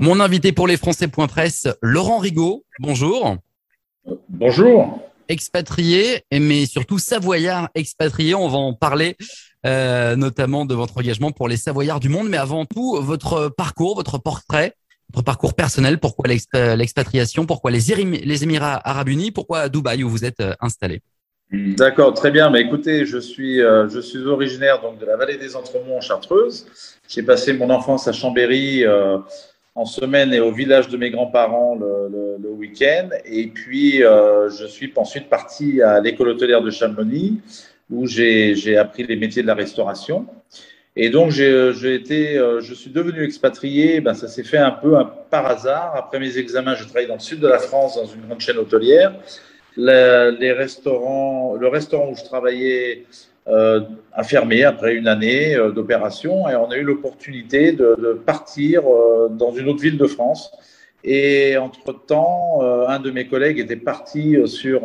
Mon invité pour les Français.presse, Laurent Rigaud. Bonjour. Bonjour. Expatrié, mais surtout savoyard expatrié. On va en parler, euh, notamment de votre engagement pour les Savoyards du monde. Mais avant tout, votre parcours, votre portrait, votre parcours personnel. Pourquoi l'expatriation Pourquoi les, Émirats Arabes Unis Pourquoi Dubaï où vous êtes euh, installé? D'accord, très bien. Mais écoutez, je suis, euh, je suis originaire donc de la vallée des Entremonts en Chartreuse. J'ai passé mon enfance à Chambéry en semaine et au village de mes grands-parents le, week-end. Et puis, euh, je suis ensuite parti à l'école hôtelière de Chamonix, où j'ai appris les métiers de la restauration. Et donc, j'ai été, euh, je suis devenu expatrié. Ben, ça s'est fait un peu par hasard. Après mes examens, j'ai travaillé dans le sud de la France, dans une grande chaîne hôtelière. les restaurants, le restaurant où je travaillais euh, a fermé après une année euh, d'opération et on a eu l'opportunité de, de, partir euh, dans une autre ville de France. Et entre-temps, un de mes collègues était parti sur,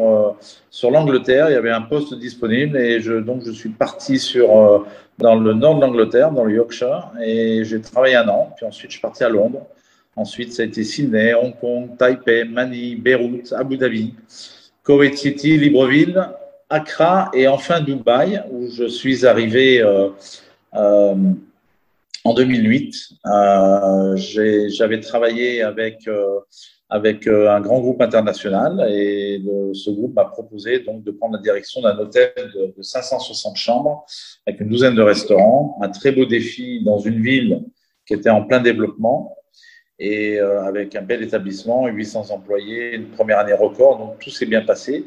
sur l'Angleterre. Il y avait un poste disponible et je, donc je suis parti sur, dans le nord de l'Angleterre, dans le Yorkshire, et j'ai travaillé un an. Puis ensuite, je suis parti à Londres. Ensuite, ça a été Sydney, Hong Kong, Taipei, Manille, Beyrouth, Abu Dhabi, Kuwait City, Libreville, Accra et enfin Dubaï, où je suis arrivé euh, euh, en 2008. Euh, j'avais travaillé avec, avec un grand groupe international et ce groupe m'a proposé donc de prendre la direction d'un hôtel de, 560 chambres avec une douzaine de restaurants, un très beau défi dans une ville qui était en plein développement et avec un bel établissement, 800 employés, une première année record, donc tout s'est bien passé.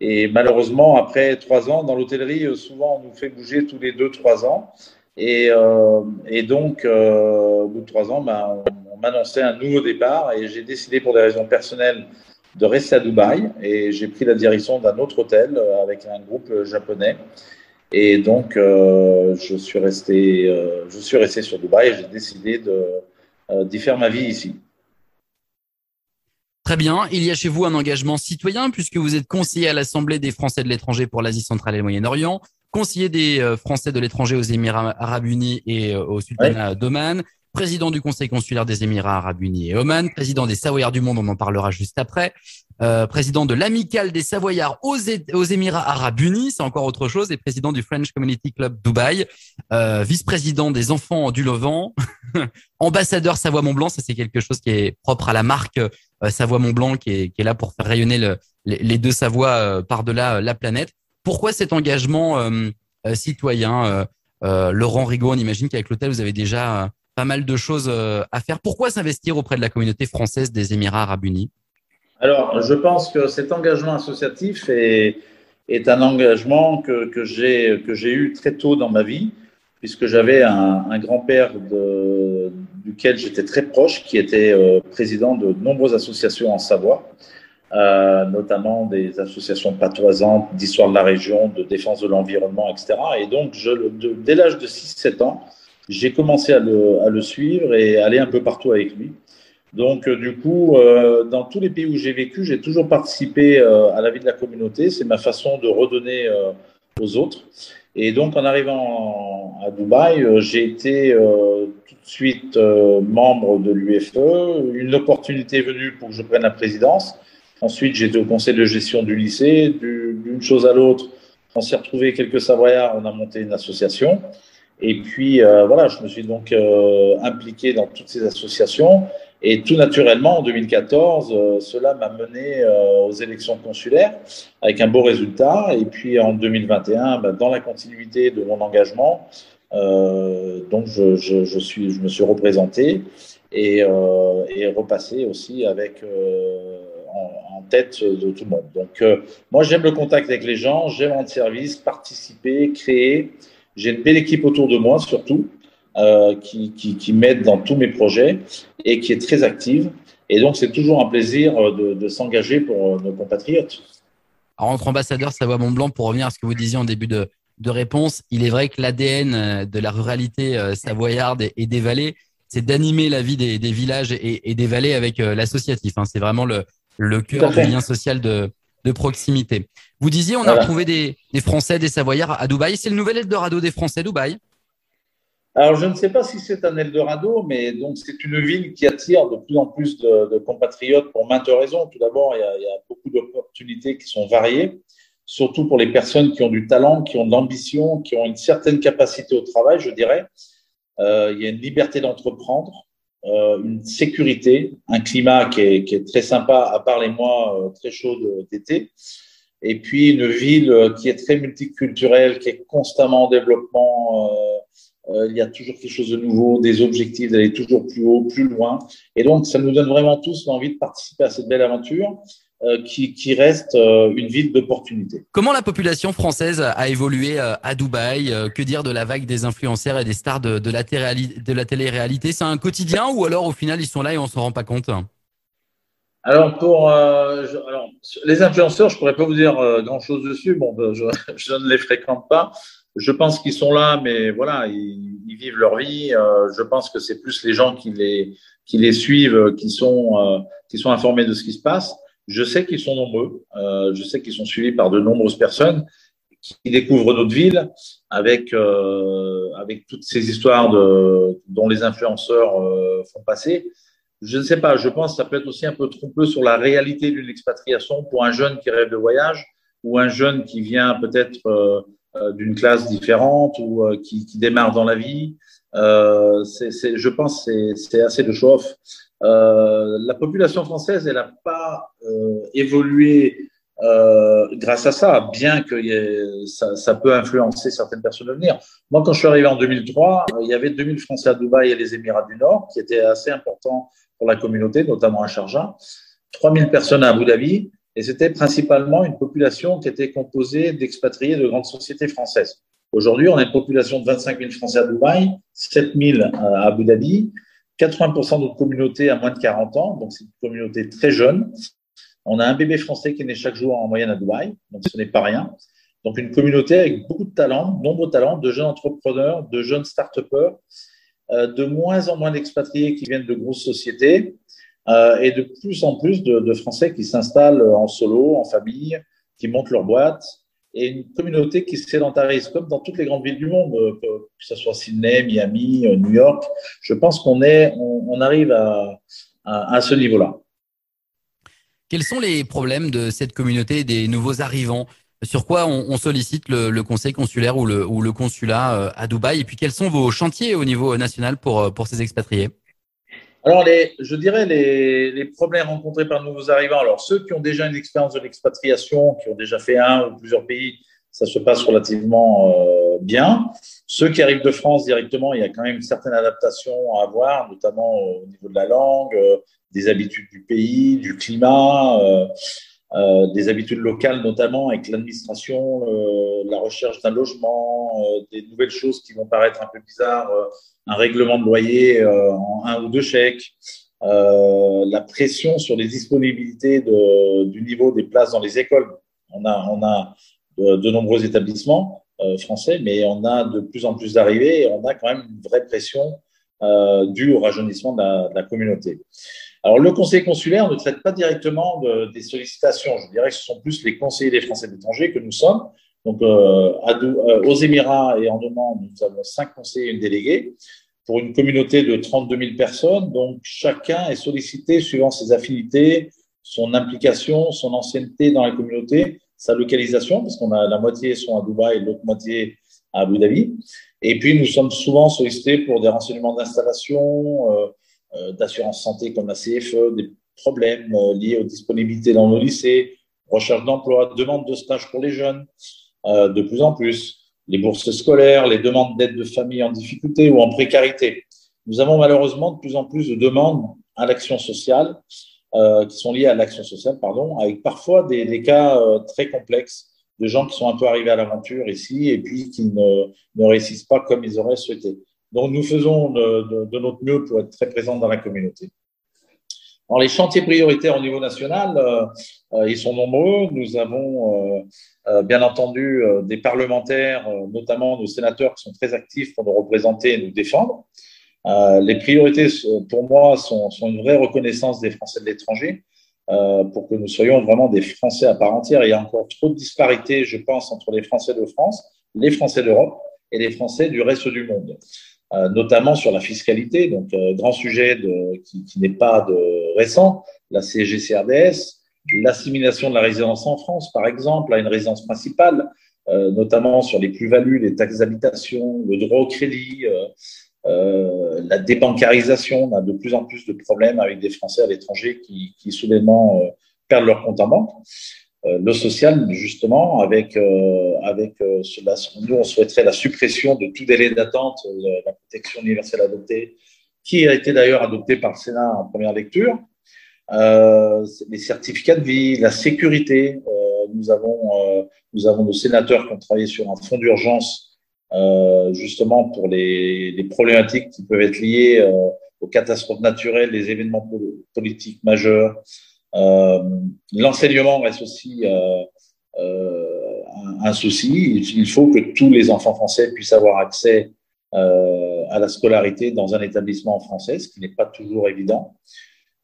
Et malheureusement, après trois ans, dans l'hôtellerie, euh, souvent, on nous fait bouger tous les deux, trois ans. Et, euh, et donc, euh, au bout de trois ans, ben, on, m'annonçait un nouveau départ et j'ai décidé, pour des raisons personnelles, de rester à Dubaï. Et j'ai pris la direction d'un autre hôtel avec un groupe japonais. Et donc, je, suis resté, je suis resté sur Dubaï et j'ai décidé d'y faire ma vie ici. Très bien. Il y a chez vous un engagement citoyen puisque vous êtes conseiller à l'Assemblée des Français de l'étranger pour l'Asie centrale et le Moyen-Orient, conseiller des euh, Français de l'étranger aux Émirats arabes unis et euh, au Sultanat d'Oman, président du Conseil consulaire des Émirats arabes unis et Oman, président des Savoyards du monde, on en parlera juste après, euh, président de l'amicale des Savoyards aux, Émirats arabes unis, c'est encore autre chose, et président du French Community Club Dubaï, euh, vice-président des enfants du Levant, ambassadeur Savoie-Mont-Blanc, ça c'est quelque chose qui est propre à la marque euh, Savoie-Mont-Blanc, qui est, là pour faire rayonner le, les, deux Savoies par-delà la planète. Pourquoi cet engagement citoyen Laurent Rigaud, on imagine qu'avec l'hôtel, vous avez déjà pas mal de choses à faire. Pourquoi s'investir auprès de la communauté française des Émirats arabes unis? Alors, je pense que cet engagement associatif est, un engagement que, que j'ai eu très tôt dans ma vie, puisque j'avais un, grand-père duquel j'étais très proche, qui était euh, président de nombreuses associations en Savoie, euh, notamment des associations patoisantes d'histoire de la région, de défense de l'environnement, etc. Et donc, dès l'âge de 6-7 ans, j'ai commencé à le, à le, suivre et aller un peu partout avec lui. Donc, euh, du coup, euh, dans tous les pays où j'ai vécu, j'ai toujours participé euh, à la vie de la communauté. C'est ma façon de redonner aux autres. Et donc, en arrivant à Dubaï, j'ai été tout de suite membre de l'UFE. Une opportunité est venue pour que je prenne la présidence. Ensuite, j'étais au conseil de gestion du lycée. D'une chose à l'autre, on s'est retrouvé quelques Savoyards, on a monté une association. Et puis, voilà, je me suis donc impliqué dans toutes ces associations. Et tout naturellement, en 2014, euh, cela m'a mené euh, aux élections consulaires avec un beau résultat. Et puis en 2021, bah, dans la continuité de mon engagement, euh, donc je, je, je, suis, je me suis représenté et, et repassé aussi avec en, en, tête de tout le monde. Donc moi, j'aime le contact avec les gens, j'aime rendre service, participer, créer. J'ai une belle équipe autour de moi surtout. Euh, qui, qui, qui m'aide dans tous mes projets et qui est très active. Et donc, c'est toujours un plaisir euh, de, de s'engager pour euh, nos compatriotes. Alors, entre ambassadeurs Savoie-Mont-Blanc, pour revenir à ce que vous disiez en début de, de réponse, il est vrai que l'ADN de la ruralité savoyarde et des vallées, c'est d'animer la vie des, des villages et, et, des vallées avec l'associatif. Hein. C'est vraiment le, le cœur du lien social de, de proximité. Vous disiez, on a retrouvé des, des Français, des Savoyards à Dubaï. C'est le nouvel Eldorado des Français, Dubaï Alors, je ne sais pas si c'est un Eldorado, mais donc c'est une ville qui attire de plus en plus de, compatriotes pour maintes raisons. Tout d'abord, il, y a beaucoup d'opportunités qui sont variées, surtout pour les personnes qui ont du talent, qui ont de l'ambition, qui ont une certaine capacité au travail, je dirais. Euh, il y a une liberté d'entreprendre, euh, une sécurité, un climat qui est, qui est, très sympa, à part les mois euh, très chauds d'été. Et puis une ville qui est très multiculturelle, qui est constamment en développement. Euh, euh, il y a toujours quelque chose de nouveau, des objectifs d'aller toujours plus haut, plus loin. Et donc, ça nous donne vraiment tous l'envie de participer à cette belle aventure. Euh, qui, reste euh, une ville d'opportunité. Comment la population française a évolué à Dubaï Que dire de la vague des influenceurs et des stars de, la, télé-réalité? C'est un quotidien ou alors au final ils sont là et on s'en rend pas compte? Alors pour alors, les influenceurs, je pourrais pas vous dire grand chose dessus. Bon, ben, je, je, ne les fréquente pas je pense qu'ils sont là, mais voilà, ils, ils vivent leur vie. Euh, je pense que c'est plus les gens qui les qui les suivent, qui sont euh, qui sont informés de ce qui se passe. Je sais qu'ils sont nombreux. Euh, je sais qu'ils sont suivis par de nombreuses personnes qui découvrent notre ville avec euh, avec toutes ces histoires de dont les influenceurs euh, font passer. Je ne sais pas. Je pense que ça peut être aussi un peu trompeux sur la réalité d'une expatriation pour un jeune qui rêve de voyage ou un jeune qui vient peut-être euh, d'une classe différente ou euh, qui, qui, démarre dans la vie. Euh, c'est, je pense que c'est assez de chauffe. Euh, la population française, elle n'a pas euh, évolué euh, grâce à ça, bien que ça, ça, peut influencer certaines personnes à venir. Moi, quand je suis arrivé en 2003, il y avait 2000 Français à Dubaï et les Émirats du Nord, qui étaient assez importants pour la communauté, notamment à Sharjah. 3000 personnes à Abu Dhabi et c'était principalement une population qui était composée d'expatriés de grandes sociétés françaises. Aujourd'hui, on a une population de 25 000 Français à Dubaï, 7 000 à Abu Dhabi, 80% de notre communauté à moins de 40 ans, donc c'est une communauté très jeune. On a un bébé français qui est né chaque jour en moyenne à Dubaï, donc ce n'est pas rien. Donc une communauté avec beaucoup de talents, nombreux talents, de jeunes entrepreneurs, de jeunes start-upers, euh, de moins en moins d'expatriés qui viennent de grosses sociétés, euh, et de plus en plus de, de Français qui s'installent en solo, en famille, qui montent leur boîte, et une communauté qui se sédentarise, comme dans toutes les grandes villes du monde, euh, que ce soit Sydney, Miami, euh, New York. Je pense qu'on est, on, on arrive à, à ce niveau-là. Quels sont les problèmes de cette communauté des nouveaux arrivants? Sur quoi on, sollicite le, conseil consulaire ou le, consulat à Dubaï? Et puis quels sont vos chantiers au niveau national pour, pour ces expatriés? Alors, je dirais les, les, problèmes rencontrés par de nouveaux arrivants. Alors, ceux qui ont déjà une expérience de l'expatriation, qui ont déjà fait un ou plusieurs pays, ça se passe relativement euh, bien. Ceux qui arrivent de France directement, il y a quand même une certaine adaptation à avoir, notamment au niveau de la langue, euh, des habitudes du pays, du climat, euh, euh des habitudes locales, notamment avec l'administration, euh, la recherche d'un logement, des nouvelles choses qui vont paraître un peu bizarres un règlement de loyer euh, en un ou deux chèques, euh, la pression sur les disponibilités du niveau des places dans les écoles. On a, on a de, de nombreux établissements euh, français, mais on a de plus en plus d'arrivées et on a quand même une vraie pression euh, due au rajeunissement de la, de communauté. Alors, le conseil consulaire ne traite pas directement de, des sollicitations. Je dirais que ce sont plus les conseillers des Français d'étrangers que nous sommes donc, euh, aux Émirats et en Oman, nous avons cinq conseillers et une déléguée pour une communauté de 32 000 personnes. Donc, chacun est sollicité suivant ses affinités, son implication, son ancienneté dans la communauté, sa localisation, parce qu'on a la moitié sont à Dubaï et l'autre moitié à Abu Dhabi. Et puis, nous sommes souvent sollicités pour des renseignements d'installation, euh, euh, d'assurance santé comme la CFE, des problèmes euh, liés aux disponibilités dans nos lycées, recherche d'emploi, demande de stage pour les jeunes. De plus en plus, les bourses scolaires, les demandes d'aide de famille en difficulté ou en précarité. Nous avons malheureusement de plus en plus de demandes à l'action sociale, euh, qui sont liées à l'action sociale, pardon, avec parfois des, cas euh, très complexes de gens qui sont un peu arrivés à l'aventure ici et puis qui ne, réussissent pas comme ils auraient souhaité. Donc nous faisons de, notre mieux pour être très présents dans la communauté. Alors, les chantiers prioritaires au niveau national, euh, ils sont nombreux. Nous avons bien entendu des parlementaires, notamment nos sénateurs, qui sont très actifs pour nous représenter et nous défendre. Les priorités, pour moi, sont, sont, une vraie reconnaissance des Français de l'étranger pour que nous soyons vraiment des Français à part entière. Il y a encore trop de disparités, je pense, entre les Français de France, les Français d'Europe et les Français du reste du monde. notamment sur la fiscalité, donc grand sujet de, qui, qui n'est pas de récent, la CGCRDS, l'assimilation de la résidence en France, par exemple, à une résidence principale, euh, notamment sur les plus-values, les taxes d'habitation, le droit au crédit, euh, euh, la débancarisation. On a de plus en plus de problèmes avec des Français à l'étranger qui, qui soudainement perdent leur compte en banque. le social, justement, avec, avec cela, nous, on souhaiterait la suppression de tout délai d'attente, la protection universelle adoptée, qui a été d'ailleurs adoptée par le Sénat en première lecture. Euh, les certificats de vie, la sécurité. Euh, nous avons euh, nous avons nos sénateurs qui ont travaillé sur un fonds d'urgence justement pour les, problématiques qui peuvent être liées aux catastrophes naturelles, les événements politiques majeurs. L'enseignement reste aussi un, souci. Il faut que tous les enfants français puissent avoir accès à la scolarité dans un établissement français, ce qui n'est pas toujours évident.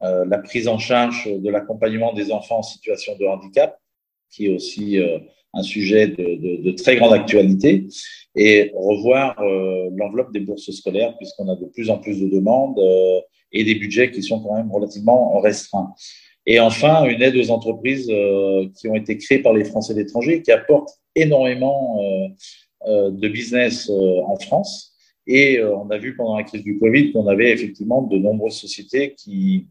Euh, la prise en charge de l'accompagnement des enfants en situation de handicap, qui est aussi euh, un sujet de, de, très grande actualité, et revoir euh, l'enveloppe des bourses scolaires, puisqu'on a de plus en plus de demandes et des budgets qui sont quand même relativement restreints. Et enfin, une aide aux entreprises qui ont été créées par les Français d'étranger, qui apportent énormément de business en France. Et on a vu pendant la crise du Covid qu'on avait effectivement de nombreuses sociétés qui,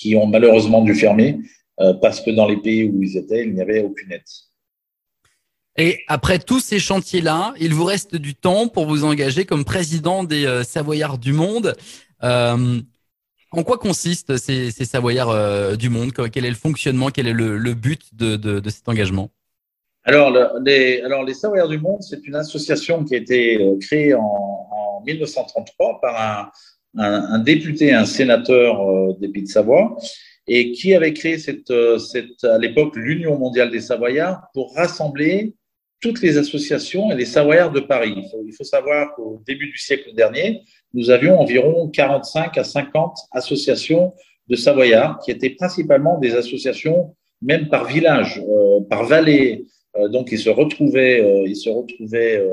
qui ont malheureusement dû fermer euh, parce que dans les pays où ils étaient, il n'y avait aucune aide. Et après tous ces chantiers-là, il vous reste du temps pour vous engager comme président des euh, Savoyards du Monde. Euh, en quoi consistent ces, Savoyards du Monde? Quel est le fonctionnement? Quel est le, but de, cet engagement? Alors les, Savoyards du Monde, c'est une association qui a été créée en, en 1933 par un, député, un sénateur euh, des Pays de Savoie, et qui avait créé euh, à l'époque l'Union mondiale des Savoyards pour rassembler toutes les associations et les Savoyards de Paris. Il faut, savoir qu'au début du siècle dernier, nous avions environ 45 à 50 associations de Savoyards qui étaient principalement des associations même par village, euh, par vallée. donc ils se retrouvaient, ils se retrouvaient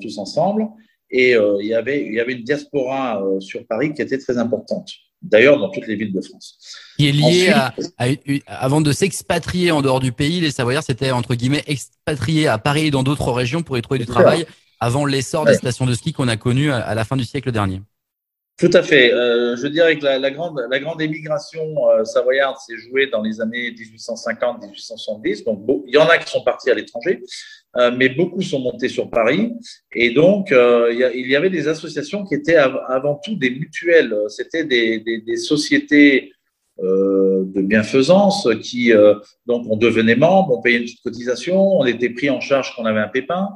tous ensemble et euh, il, y avait, il y avait une diaspora euh, sur Paris qui était très importante. D'ailleurs, dans toutes les villes de France. Qui est liée à, avant de s'expatrier en dehors du pays, les Savoyards s'étaient entre guillemets expatriés à Paris et dans d'autres régions pour y trouver du travail avant l'essor des stations de ski qu'on a connu à, la fin du siècle dernier. Tout à fait. Euh, je dirais que la, la, grande, la grande émigration euh, savoyarde s'est jouée dans les années 1850-1870. Donc, il y en a qui sont partis à l'étranger. Euh, mais beaucoup sont montés sur Paris. Et donc, euh, il y avait des associations qui étaient avant tout des mutuelles. C'était des, sociétés euh, de bienfaisance qui, donc, on devenait membre, on payait une petite cotisation, on était pris en charge quand on avait un pépin.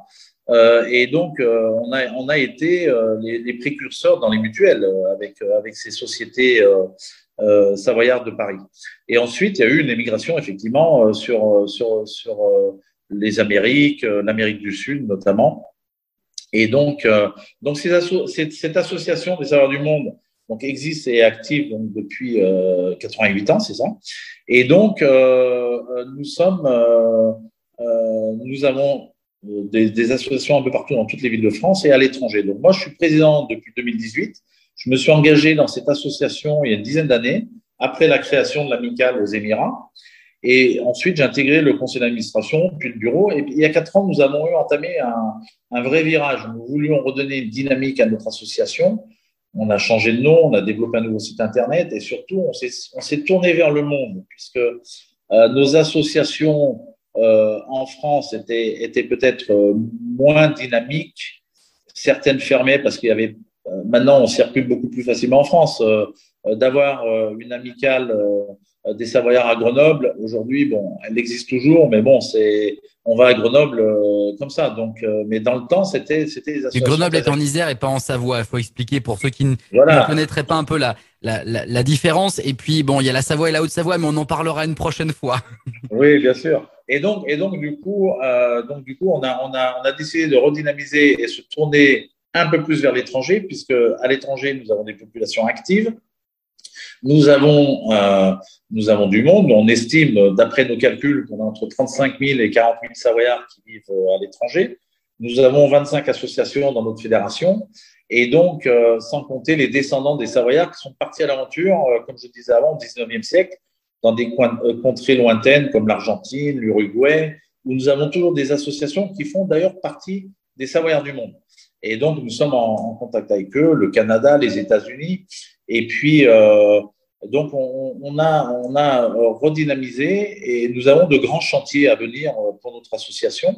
et donc, on, a, on a été les, précurseurs dans les mutuelles avec, avec ces sociétés savoyardes de Paris. Et ensuite, il y a eu une émigration, effectivement, sur, sur, sur les Amériques, euh, l'Amérique du Sud notamment. Et donc, euh, donc cette, association des Savoirs du Monde donc, existe et est active depuis 88 euh, ans, c'est ça. Et donc, nous sommes, nous avons des, des, associations un peu partout dans toutes les villes de France et à l'étranger. Donc, moi, je suis président depuis 2018. Je me suis engagé dans cette association il y a une dizaine d'années, après la création de l'amicale aux Émirats. Et ensuite, j'ai intégré le conseil d'administration, puis le bureau. Et il y a quatre ans, nous avons eu entamé un, un, vrai virage. Nous voulions redonner une dynamique à notre association. On a changé de nom, on a développé un nouveau site Internet et surtout, on s'est tourné vers le monde puisque euh, nos associations euh, en France étaient, peut-être euh, moins dynamiques. Certaines fermaient parce qu'il y avait maintenant, on circule beaucoup plus facilement en France. D'avoir une amicale des Savoyards à Grenoble. Aujourd'hui, bon, elle existe toujours, mais bon, c'est, on va à Grenoble euh, comme ça. Donc, euh, mais dans le temps, c'était, c'était Grenoble est en Isère et pas en Savoie. Il faut expliquer pour ceux qui ne, connaîtraient pas un peu la, la, la, différence. Et puis, bon, il y a la Savoie et la Haute-Savoie, mais on en parlera une prochaine fois. oui, bien sûr. Et donc, et donc, du coup, euh, donc, du coup, on a, on a, on a décidé de redynamiser et se tourner un peu plus vers l'étranger, puisque à l'étranger, nous avons des populations actives. Nous avons, euh, nous avons du monde. On estime, d'après nos calculs, qu'on a entre 35 000 et 40 000 Savoyards qui vivent euh, à l'étranger. Nous avons 25 associations dans notre fédération. Et donc, euh, sans compter les descendants des Savoyards qui sont partis à l'aventure, euh, comme je disais avant, au 19e siècle, dans des contrées lointaines comme l'Argentine, l'Uruguay, où nous avons toujours des associations qui font d'ailleurs partie des Savoyards du monde. Et donc, nous sommes en, contact avec eux, le Canada, les États-Unis. Et puis, donc, on, a, on a redynamisé et nous avons de grands chantiers à venir pour notre association.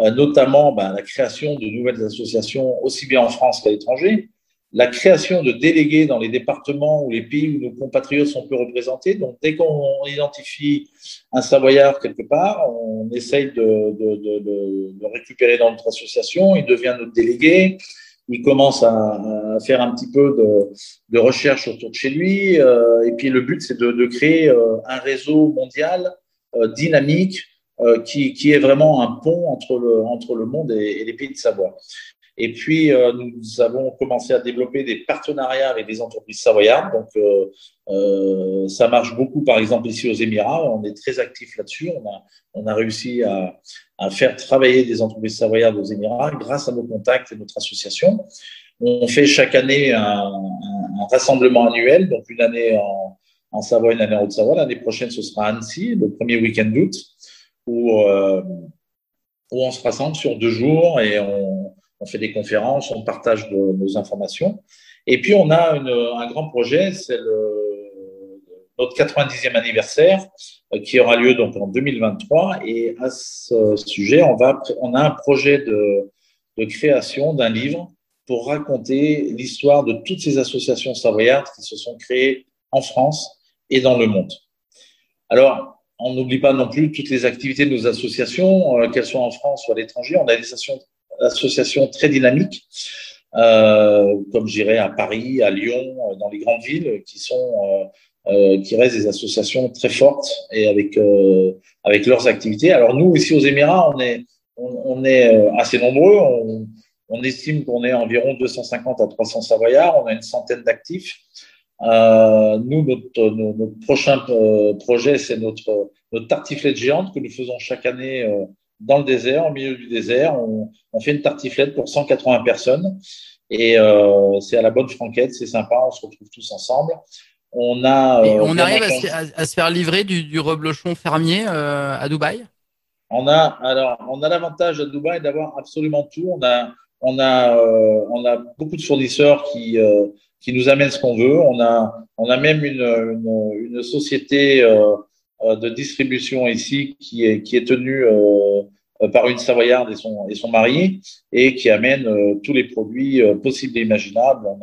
Euh, notamment ben, la création de nouvelles associations aussi bien en France qu'à l'étranger, la création de délégués dans les départements ou les pays où nos compatriotes sont peu représentés. Donc, dès qu'on identifie un Savoyard quelque part, on essaye de, de, récupérer dans notre association, il devient notre délégué, il commence à, faire un petit peu de, recherche autour de chez lui, euh, et puis le but, c'est de, créer euh, un réseau mondial dynamique euh, qui, qui, est vraiment un pont entre le monde et, les pays de Savoie. Et puis, euh, nous avons commencé à développer des partenariats avec des entreprises savoyardes. Donc, euh, euh, ça marche beaucoup, par exemple, ici aux Émirats. On est très actifs là-dessus. On a, réussi à, à, faire travailler des entreprises savoyardes aux Émirats grâce à nos contacts et notre association. On fait chaque année un, rassemblement annuel, donc une année en, Savoie, une année en Haute-Savoie. L'année prochaine, ce sera Annecy, le premier week-end d'août où, où on se rassemble sur deux jours et on, on, fait des conférences, on partage nos informations. Et puis, on a un grand projet, c'est notre 90e anniversaire euh, qui aura lieu donc en 2023. Et à ce sujet, on, a un projet de, de création d'un livre pour raconter l'histoire de toutes ces associations savoyardes qui se sont créées en France et dans le monde. Alors, on n'oublie pas non plus toutes les activités de nos associations, euh, qu'elles soient en France ou à l'étranger. On a des associations, très dynamiques, euh, comme je dirais à Paris, à Lyon, euh, dans les grandes villes, qui sont qui restent des associations très fortes et avec avec leurs activités. Alors nous ici aux Émirats, on est on, est assez nombreux. On, estime qu'on est environ 250 à 300 Savoyards. On a une centaine d'actifs. Euh, nous, notre, prochain euh, projet, c'est notre, notre tartiflette géante que nous faisons chaque année euh, dans le désert, au milieu du désert. On, on fait une tartiflette pour 180 personnes et euh, c'est à la bonne franquette, c'est sympa, on se retrouve tous ensemble. On a. On arrive à se, faire livrer du, du reblochon fermier à Dubaï? On a alors on a l'avantage à Dubaï d'avoir absolument tout. On a on a on a beaucoup de fournisseurs qui qui nous amène ce qu'on veut. On a, on a même une, une, une société euh, euh, de distribution ici qui est, qui est tenue euh, par une Savoyarde et son, et son mari et qui amène euh, tous les produits euh, possibles et imaginables. On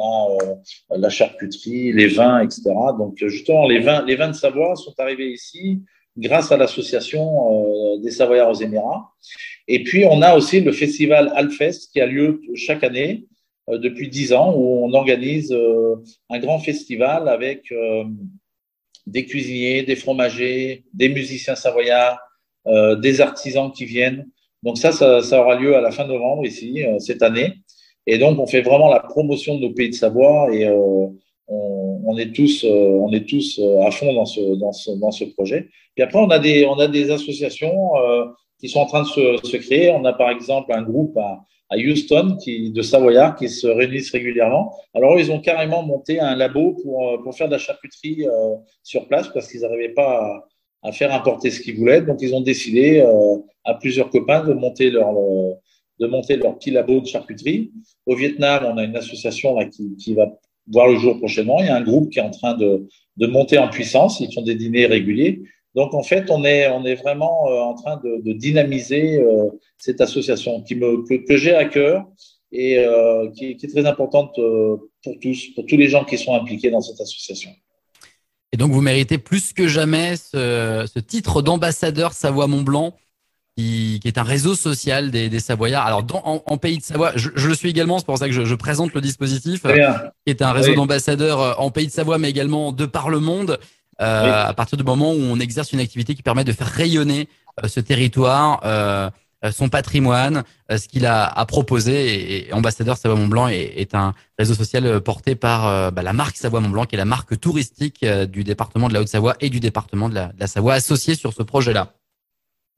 a la charcuterie, les vins, etc. Donc justement, les vins, les vins de Savoie sont arrivés ici grâce à l'association des Savoyards aux Émirats. Et puis, on a aussi le festival Alfest qui a lieu chaque année euh, depuis dix ans où on organise euh, un grand festival avec euh, des cuisiniers, des fromagers, des musiciens savoyards, des artisans qui viennent. Donc ça, ça, aura lieu à la fin novembre ici, cette année. Et donc, on fait vraiment la promotion de nos pays de Savoie et on, est tous, on est tous à fond dans ce, dans ce, dans ce projet. Puis après, on a des, on a des associations qui sont en train de se, se créer. On a par exemple un groupe à, à Houston qui, de Savoyard qui se réunissent régulièrement. Alors, ils ont carrément monté un labo pour, euh, pour faire de la charcuterie euh, sur place parce qu'ils n'arrivaient pas à, à, faire importer ce qu'ils voulaient. Donc, ils ont décidé euh, à plusieurs copains de monter leur, de monter leur petit labo de charcuterie. Au Vietnam, on a une association là, qui, qui va voir le jour prochainement. Il y a un groupe qui est en train de, de monter en puissance. Ils font des dîners réguliers. Donc en fait, on est, on est vraiment euh, en train de, de dynamiser euh, cette association qui me, que, que j'ai à cœur et euh, qui, qui, est très importante pour tous, pour tous les gens qui sont impliqués dans cette association. Et donc vous méritez plus que jamais ce, ce titre d'ambassadeur Savoie-Mont-Blanc. Qui, qui, est un réseau social des, des Savoyards. Alors, dans, en, en, pays de Savoie, je, je, le suis également, c'est pour ça que je, je présente le dispositif, qui est un réseau oui. d'ambassadeurs en pays de Savoie, mais également de par le monde. Euh, à partir du moment où on exerce une activité qui permet de faire rayonner euh, ce territoire, euh, son patrimoine, ce qu'il a à proposer. Et, Ambassadeur Savoie Mont Blanc est, est, un réseau social porté par bah, la marque Savoie Mont Blanc, qui est la marque touristique du département de la Haute-Savoie et du département de la, de la Savoie associée sur ce projet-là.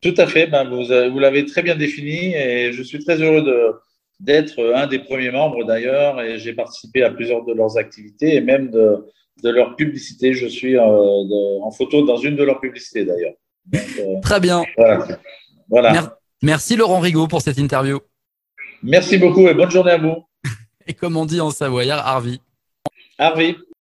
Tout à fait, ben, vous, vous l'avez très bien défini et je suis très heureux de, d'être un des premiers membres d'ailleurs et j'ai participé à plusieurs de leurs activités et même de, de leur publicité. Je suis euh, en photo dans une de leurs publicités d'ailleurs. Euh, Très bien. Voilà. Merci Laurent Rigaud pour cette interview. Merci beaucoup et bonne journée à vous. et comme on dit en savoyard, Harvey. Harvey.